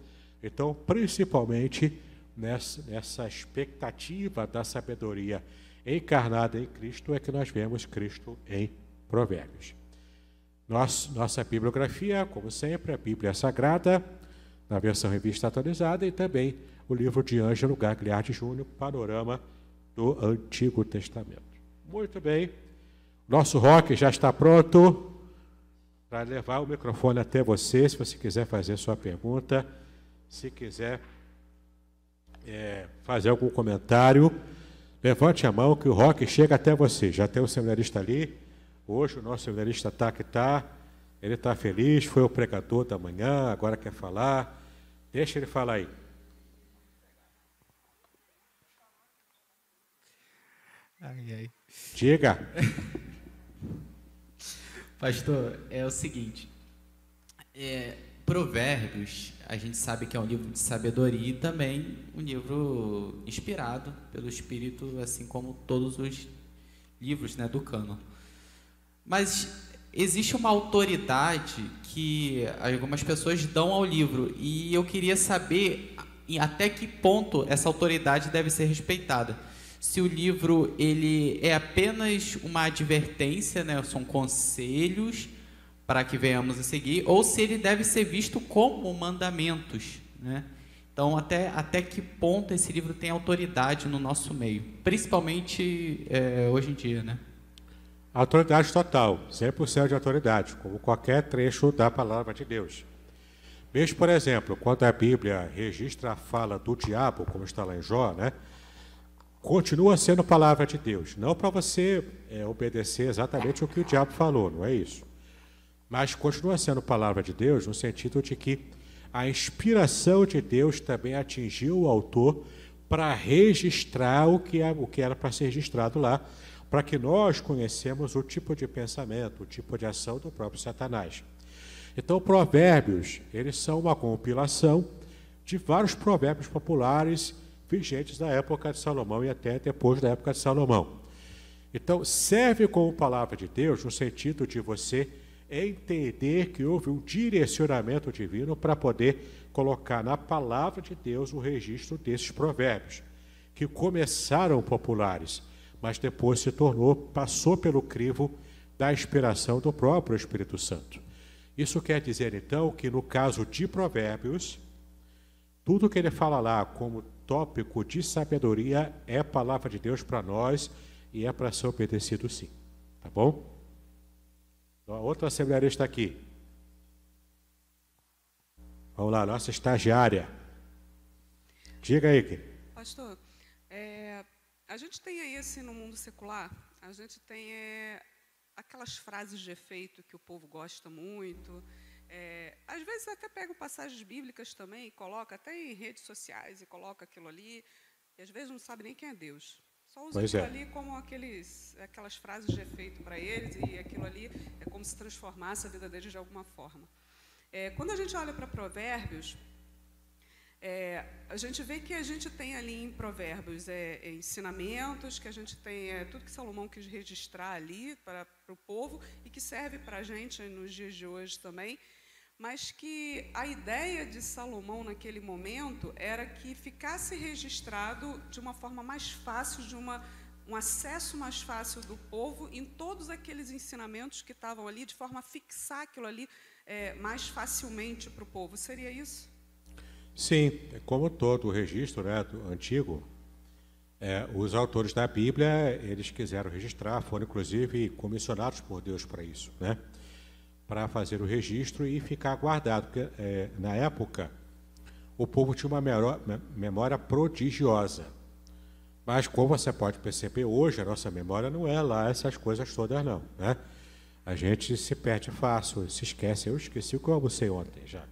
Então, principalmente nessa, nessa expectativa da sabedoria encarnada em Cristo é que nós vemos Cristo em Provérbios. Nossa, bibliografia, como sempre, a Bíblia Sagrada, na versão revista atualizada, e também o livro de Ângelo Gagliardi Júnior, Panorama do Antigo Testamento. Muito bem, nosso rock já está pronto para levar o microfone até você, se você quiser fazer sua pergunta, se quiser é, fazer algum comentário. Levante a mão que o rock chega até você. Já tem o seminarista ali. Hoje o nosso seminarista está que está. Ele está feliz, foi o pregador da manhã, agora quer falar. Deixa ele falar aí. Ai, ai. Diga. Pastor, é o seguinte. É, Provérbios, a gente sabe que é um livro de sabedoria e também um livro inspirado pelo Espírito, assim como todos os livros né, do cano. Mas existe uma autoridade que algumas pessoas dão ao livro e eu queria saber até que ponto essa autoridade deve ser respeitada. Se o livro ele é apenas uma advertência, né, são conselhos para que venhamos a seguir, ou se ele deve ser visto como mandamentos. Né? Então, até, até que ponto esse livro tem autoridade no nosso meio, principalmente é, hoje em dia, né? Autoridade total, 100% de autoridade, como qualquer trecho da palavra de Deus. Mesmo, por exemplo, quando a Bíblia registra a fala do diabo, como está lá em Jó, né? continua sendo palavra de Deus. Não para você é, obedecer exatamente o que o diabo falou, não é isso. Mas continua sendo palavra de Deus no sentido de que a inspiração de Deus também atingiu o autor para registrar o que, é, o que era para ser registrado lá, para que nós conhecemos o tipo de pensamento, o tipo de ação do próprio Satanás. Então, provérbios, eles são uma compilação de vários provérbios populares vigentes da época de Salomão e até depois da época de Salomão. Então, serve como palavra de Deus no sentido de você entender que houve um direcionamento divino para poder colocar na palavra de Deus o registro desses provérbios, que começaram populares, mas depois se tornou, passou pelo crivo da inspiração do próprio Espírito Santo. Isso quer dizer, então, que no caso de Provérbios, tudo que ele fala lá como tópico de sabedoria é palavra de Deus para nós e é para ser obedecido sim. Tá bom? Outra seminarista aqui. Vamos lá, nossa estagiária. Diga aí. Pastor, é, a gente tem aí, assim, no mundo secular, a gente tem é, aquelas frases de efeito que o povo gosta muito. É, às vezes até pega passagens bíblicas também e coloca até em redes sociais e coloca aquilo ali. E às vezes não sabe nem quem é Deus. Só usa pois aquilo é. ali como aqueles, aquelas frases de efeito para eles e aquilo ali é como se transformasse a vida deles de alguma forma. É, quando a gente olha para Provérbios, é, a gente vê que a gente tem ali em Provérbios é, é ensinamentos, que a gente tem é, tudo que Salomão quis registrar ali para, para o povo e que serve para a gente nos dias de hoje também, mas que a ideia de Salomão naquele momento era que ficasse registrado de uma forma mais fácil, de uma, um acesso mais fácil do povo em todos aqueles ensinamentos que estavam ali, de forma a fixar aquilo ali é, mais facilmente para o povo. Seria isso? Sim, como todo o registro né, antigo, é, os autores da Bíblia, eles quiseram registrar, foram inclusive comissionados por Deus para isso, né? Para fazer o registro e ficar guardado, porque é, na época o povo tinha uma memória prodigiosa. Mas como você pode perceber, hoje a nossa memória não é lá essas coisas todas não, né? A gente se perde fácil, se esquece. Eu esqueci o que eu almocei ontem já.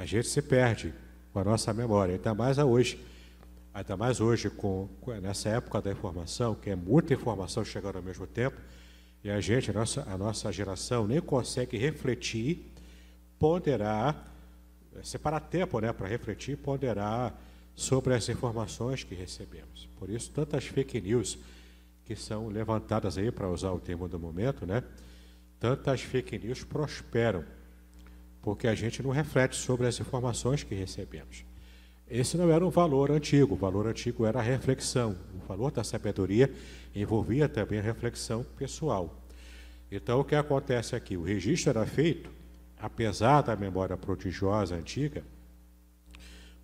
A gente se perde com a nossa memória, ainda mais hoje. Ainda mais hoje, com, nessa época da informação, que é muita informação chegando ao mesmo tempo, e a gente, a nossa, a nossa geração, nem consegue refletir, ponderar, separar tempo né, para refletir ponderar sobre as informações que recebemos. Por isso, tantas fake news que são levantadas aí, para usar o termo do momento, né? Tantas fake news prosperam porque a gente não reflete sobre as informações que recebemos. Esse não era um valor antigo, o valor antigo era a reflexão. O valor da sabedoria envolvia também a reflexão pessoal. Então, o que acontece aqui? O registro era feito, apesar da memória prodigiosa antiga,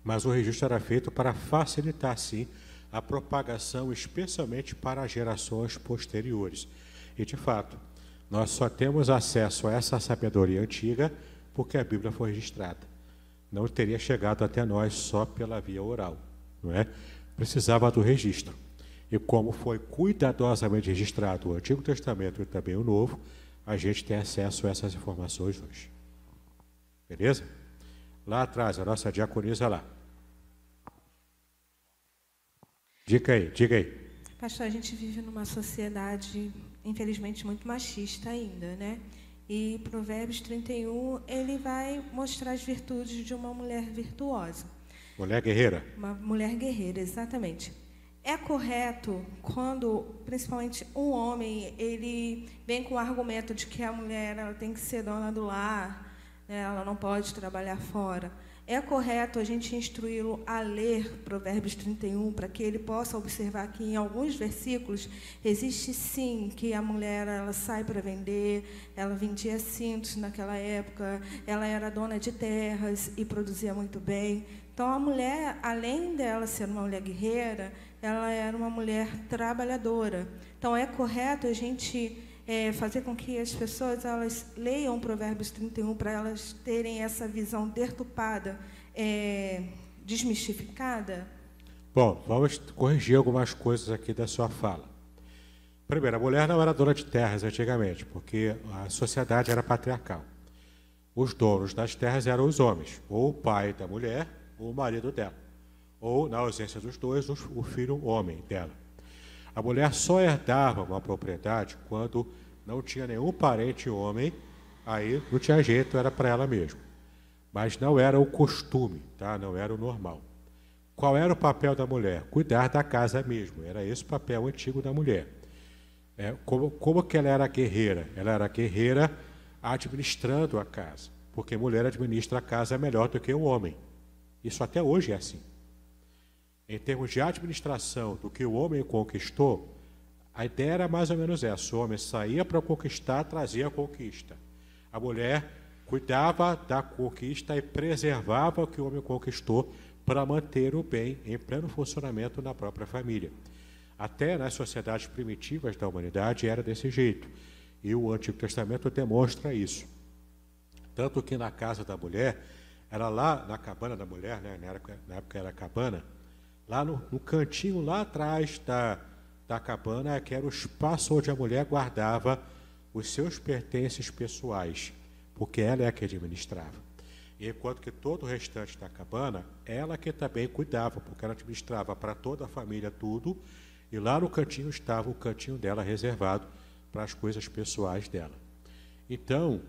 mas o registro era feito para facilitar, sim, a propagação, especialmente para gerações posteriores. E, de fato, nós só temos acesso a essa sabedoria antiga porque a Bíblia foi registrada. Não teria chegado até nós só pela via oral, não é? Precisava do registro. E como foi cuidadosamente registrado o Antigo Testamento e também o Novo, a gente tem acesso a essas informações hoje. Beleza? Lá atrás, a nossa diaconisa lá. Diga aí, diga aí. Pastor, a gente vive numa sociedade, infelizmente, muito machista ainda, né? E Provérbios 31, ele vai mostrar as virtudes de uma mulher virtuosa. Mulher guerreira. Uma mulher guerreira, exatamente. É correto quando, principalmente, um homem ele vem com o argumento de que a mulher ela tem que ser dona do lar, né, ela não pode trabalhar fora. É correto a gente instruí-lo a ler Provérbios 31 para que ele possa observar que em alguns versículos existe sim que a mulher ela sai para vender, ela vendia cintos naquela época, ela era dona de terras e produzia muito bem. Então a mulher, além dela ser uma mulher guerreira, ela era uma mulher trabalhadora. Então é correto a gente é, fazer com que as pessoas elas leiam Provérbios 31 para elas terem essa visão deturpada, é, desmistificada? Bom, vamos corrigir algumas coisas aqui da sua fala. Primeiro, a mulher não era dona de terras antigamente, porque a sociedade era patriarcal. Os donos das terras eram os homens, ou o pai da mulher, ou o marido dela. Ou, na ausência dos dois, o filho homem dela. A mulher só herdava uma propriedade quando não tinha nenhum parente homem, aí não tinha jeito, era para ela mesmo. Mas não era o costume, tá? não era o normal. Qual era o papel da mulher? Cuidar da casa mesmo. Era esse o papel antigo da mulher. É, como, como que ela era guerreira? Ela era guerreira administrando a casa. Porque mulher administra a casa melhor do que o homem. Isso até hoje é assim. Em termos de administração do que o homem conquistou, a ideia era mais ou menos essa: o homem saía para conquistar, trazia a conquista. A mulher cuidava da conquista e preservava o que o homem conquistou para manter o bem em pleno funcionamento na própria família. Até nas sociedades primitivas da humanidade era desse jeito. E o Antigo Testamento demonstra isso. Tanto que na casa da mulher, era lá na cabana da mulher, né? na, época, na época era cabana, lá no, no cantinho lá atrás da, da cabana, que era o espaço onde a mulher guardava os seus pertences pessoais, porque ela é a que administrava enquanto que todo o restante da cabana, ela que também cuidava, porque ela administrava para toda a família tudo, e lá no cantinho estava o cantinho dela reservado para as coisas pessoais dela. Então,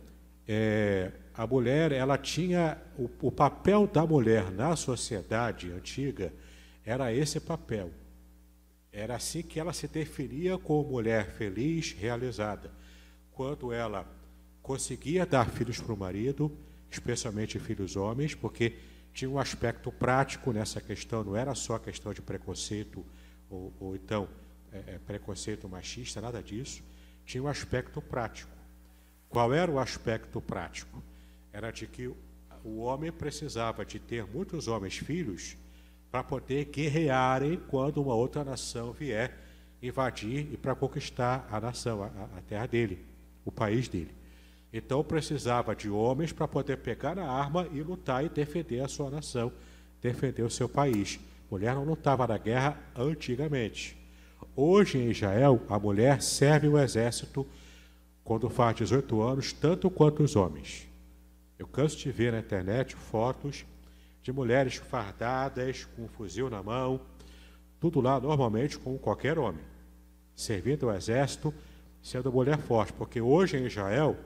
é, a mulher, ela tinha o, o papel da mulher na sociedade antiga era esse papel. Era assim que ela se definia como mulher feliz, realizada. Quando ela conseguia dar filhos para o marido, especialmente filhos homens, porque tinha um aspecto prático nessa questão, não era só questão de preconceito ou, ou então é, é, preconceito machista, nada disso, tinha um aspecto prático. Qual era o aspecto prático? Era de que o homem precisava de ter muitos homens filhos para poder guerrearem quando uma outra nação vier invadir e para conquistar a nação, a, a terra dele, o país dele. Então precisava de homens para poder pegar a arma e lutar e defender a sua nação, defender o seu país. Mulher não lutava na guerra antigamente. Hoje em Israel, a mulher serve o exército quando faz 18 anos, tanto quanto os homens. Eu canso de ver na internet fotos de mulheres fardadas, com um fuzil na mão, tudo lá normalmente como qualquer homem, servindo o exército, sendo mulher forte, porque hoje em Israel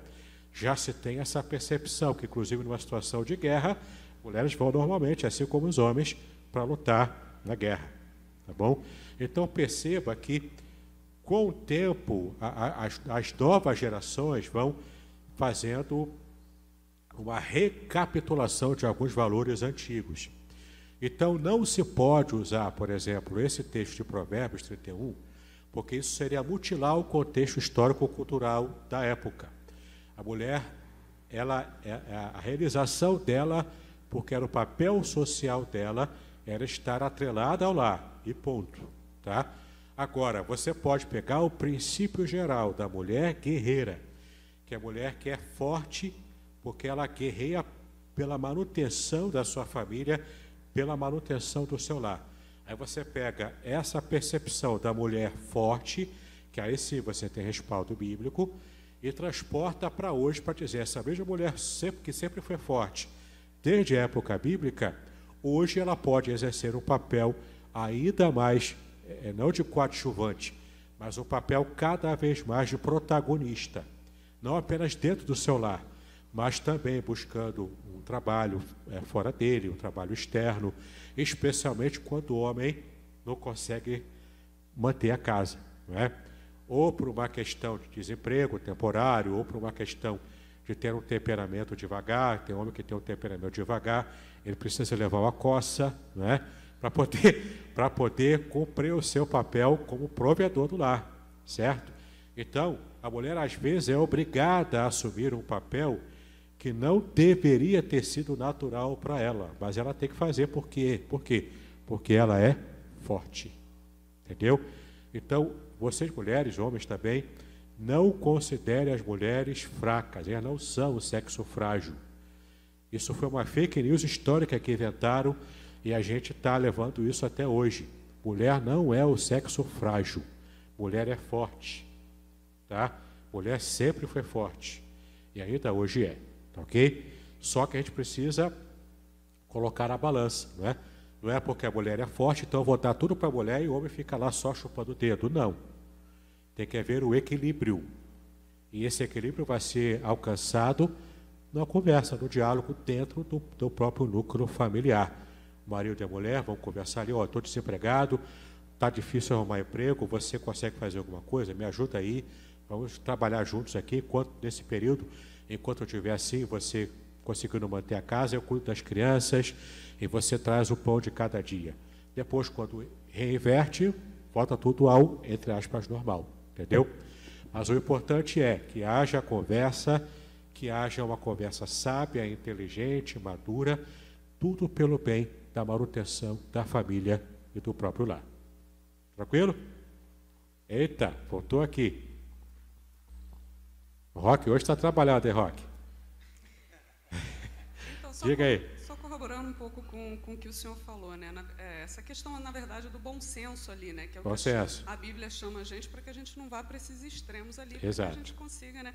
já se tem essa percepção que, inclusive, numa situação de guerra, mulheres vão normalmente, assim como os homens, para lutar na guerra. Tá bom? Então perceba que, com o tempo, a, a, as, as novas gerações vão fazendo uma recapitulação de alguns valores antigos. Então, não se pode usar, por exemplo, esse texto de Provérbios 31, porque isso seria mutilar o contexto histórico-cultural da época. A mulher, ela, é, é a realização dela, porque era o papel social dela, era estar atrelada ao lar, e ponto. Tá? Agora, você pode pegar o princípio geral da mulher guerreira, que é a mulher que é forte, porque ela guerreia pela manutenção da sua família, pela manutenção do seu lar. Aí você pega essa percepção da mulher forte, que aí sim você tem respaldo bíblico, e transporta para hoje para dizer: essa mesma mulher sempre, que sempre foi forte, desde a época bíblica, hoje ela pode exercer um papel ainda mais, é, não de coadjuvante, mas um papel cada vez mais de protagonista, não apenas dentro do seu lar, mas também buscando um trabalho é, fora dele, um trabalho externo, especialmente quando o homem não consegue manter a casa. É? ou por uma questão de desemprego temporário, ou por uma questão de ter um temperamento devagar, tem homem que tem um temperamento devagar, ele precisa levar uma coça, né, para poder, para poder cumprir o seu papel como provedor do lar, certo? Então, a mulher às vezes é obrigada a assumir um papel que não deveria ter sido natural para ela, mas ela tem que fazer por quê? Por quê? Porque ela é forte. Entendeu? Então, vocês, mulheres, homens também, não considerem as mulheres fracas, elas não são o sexo frágil. Isso foi uma fake news histórica que inventaram e a gente está levando isso até hoje. Mulher não é o sexo frágil, mulher é forte, tá? Mulher sempre foi forte e ainda hoje é, tá ok? Só que a gente precisa colocar a balança, não é? Não é porque a mulher é forte, então eu vou dar tudo para a mulher e o homem fica lá só chupando o dedo. Não. Tem que haver o equilíbrio. E esse equilíbrio vai ser alcançado na conversa, no diálogo dentro do, do próprio núcleo familiar. O marido e a mulher vão conversar ali, ó, oh, estou desempregado, está difícil arrumar emprego, você consegue fazer alguma coisa? Me ajuda aí, vamos trabalhar juntos aqui, enquanto, nesse período, enquanto eu estiver assim, você conseguindo manter a casa, eu cuido das crianças e você traz o pão de cada dia. Depois, quando reinverte, volta tudo ao, entre aspas, normal, entendeu? Mas o importante é que haja conversa, que haja uma conversa sábia, inteligente, madura, tudo pelo bem da manutenção da família e do próprio lar. Tranquilo? Eita, voltou aqui. Rock, hoje está trabalhado, hein, Rock? Então, Diga aí. Só corroborando um pouco com, com o que o senhor falou, né? Na, é, essa questão, na verdade, do bom senso ali, né? Que é o bom que senso. A, a Bíblia chama a gente para que a gente não vá para esses extremos ali, para que a gente consiga, né?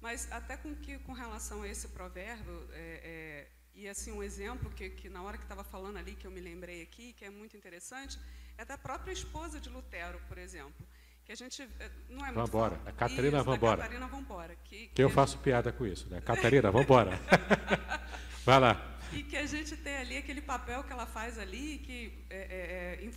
Mas até com que com relação a esse provérbio, é, é, e assim um exemplo que, que na hora que estava falando ali que eu me lembrei aqui, que é muito interessante, é da própria esposa de Lutero, por exemplo, que a gente eh, não é muito Vambora, a Catarina isso, Vambora. Catarina Vambora. Que, que eu faço piada com isso, né? Catarina, Vambora. Vai lá. E que a gente tem ali aquele papel que ela faz ali, que é, é,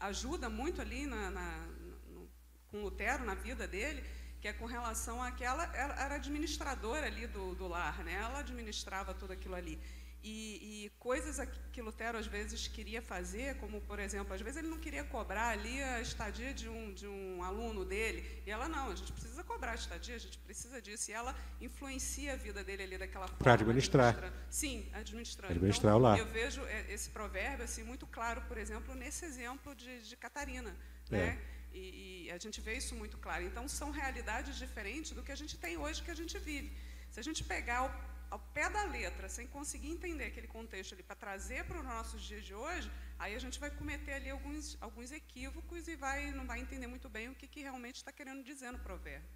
ajuda muito ali na, na, no, com Lutero na vida dele, que é com relação àquela, ela era administradora ali do, do lar, né? Ela administrava tudo aquilo ali. E, e, coisas que Lutero às vezes queria fazer, como por exemplo, às vezes ele não queria cobrar ali a estadia de um, de um aluno dele, e ela não, a gente precisa cobrar a estadia, a gente precisa disso, e ela influencia a vida dele ali daquela forma. Para administrar. Sim, administrando. Administrar então, lar. Eu vejo é, esse provérbio assim muito claro, por exemplo, nesse exemplo de, de Catarina, é. né? E, e a gente vê isso muito claro. Então são realidades diferentes do que a gente tem hoje, que a gente vive. Se a gente pegar o ao pé da letra, sem conseguir entender aquele contexto ali para trazer para os nossos dias de hoje, aí a gente vai cometer ali alguns, alguns equívocos e vai, não vai entender muito bem o que, que realmente está querendo dizer no provérbio.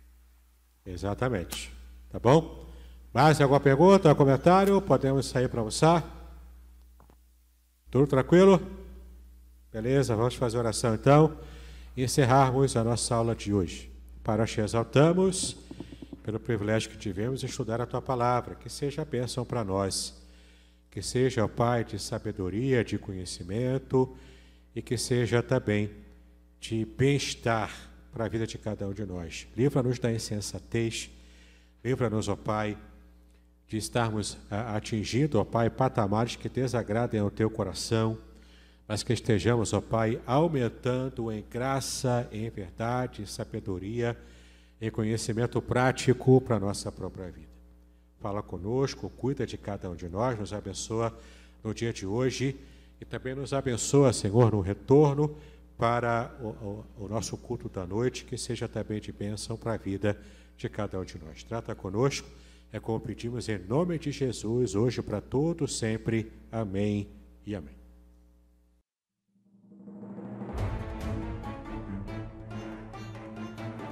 Exatamente. Tá bom? Mais alguma pergunta, comentário? Podemos sair para almoçar? Tudo tranquilo? Beleza, vamos fazer oração então e encerrarmos a nossa aula de hoje. Para te exaltamos pelo privilégio que tivemos de estudar a tua palavra, que seja a bênção para nós, que seja, o Pai, de sabedoria, de conhecimento e que seja também de bem-estar para a vida de cada um de nós. Livra-nos da insensatez, livra-nos, ó Pai, de estarmos atingindo, ó Pai, patamares que desagradem ao teu coração, mas que estejamos, ó Pai, aumentando em graça, em verdade, sabedoria em conhecimento prático para a nossa própria vida. Fala conosco, cuida de cada um de nós, nos abençoa no dia de hoje e também nos abençoa, Senhor, no retorno para o, o, o nosso culto da noite, que seja também de bênção para a vida de cada um de nós. Trata conosco, é como pedimos em nome de Jesus, hoje para todos sempre. Amém e amém.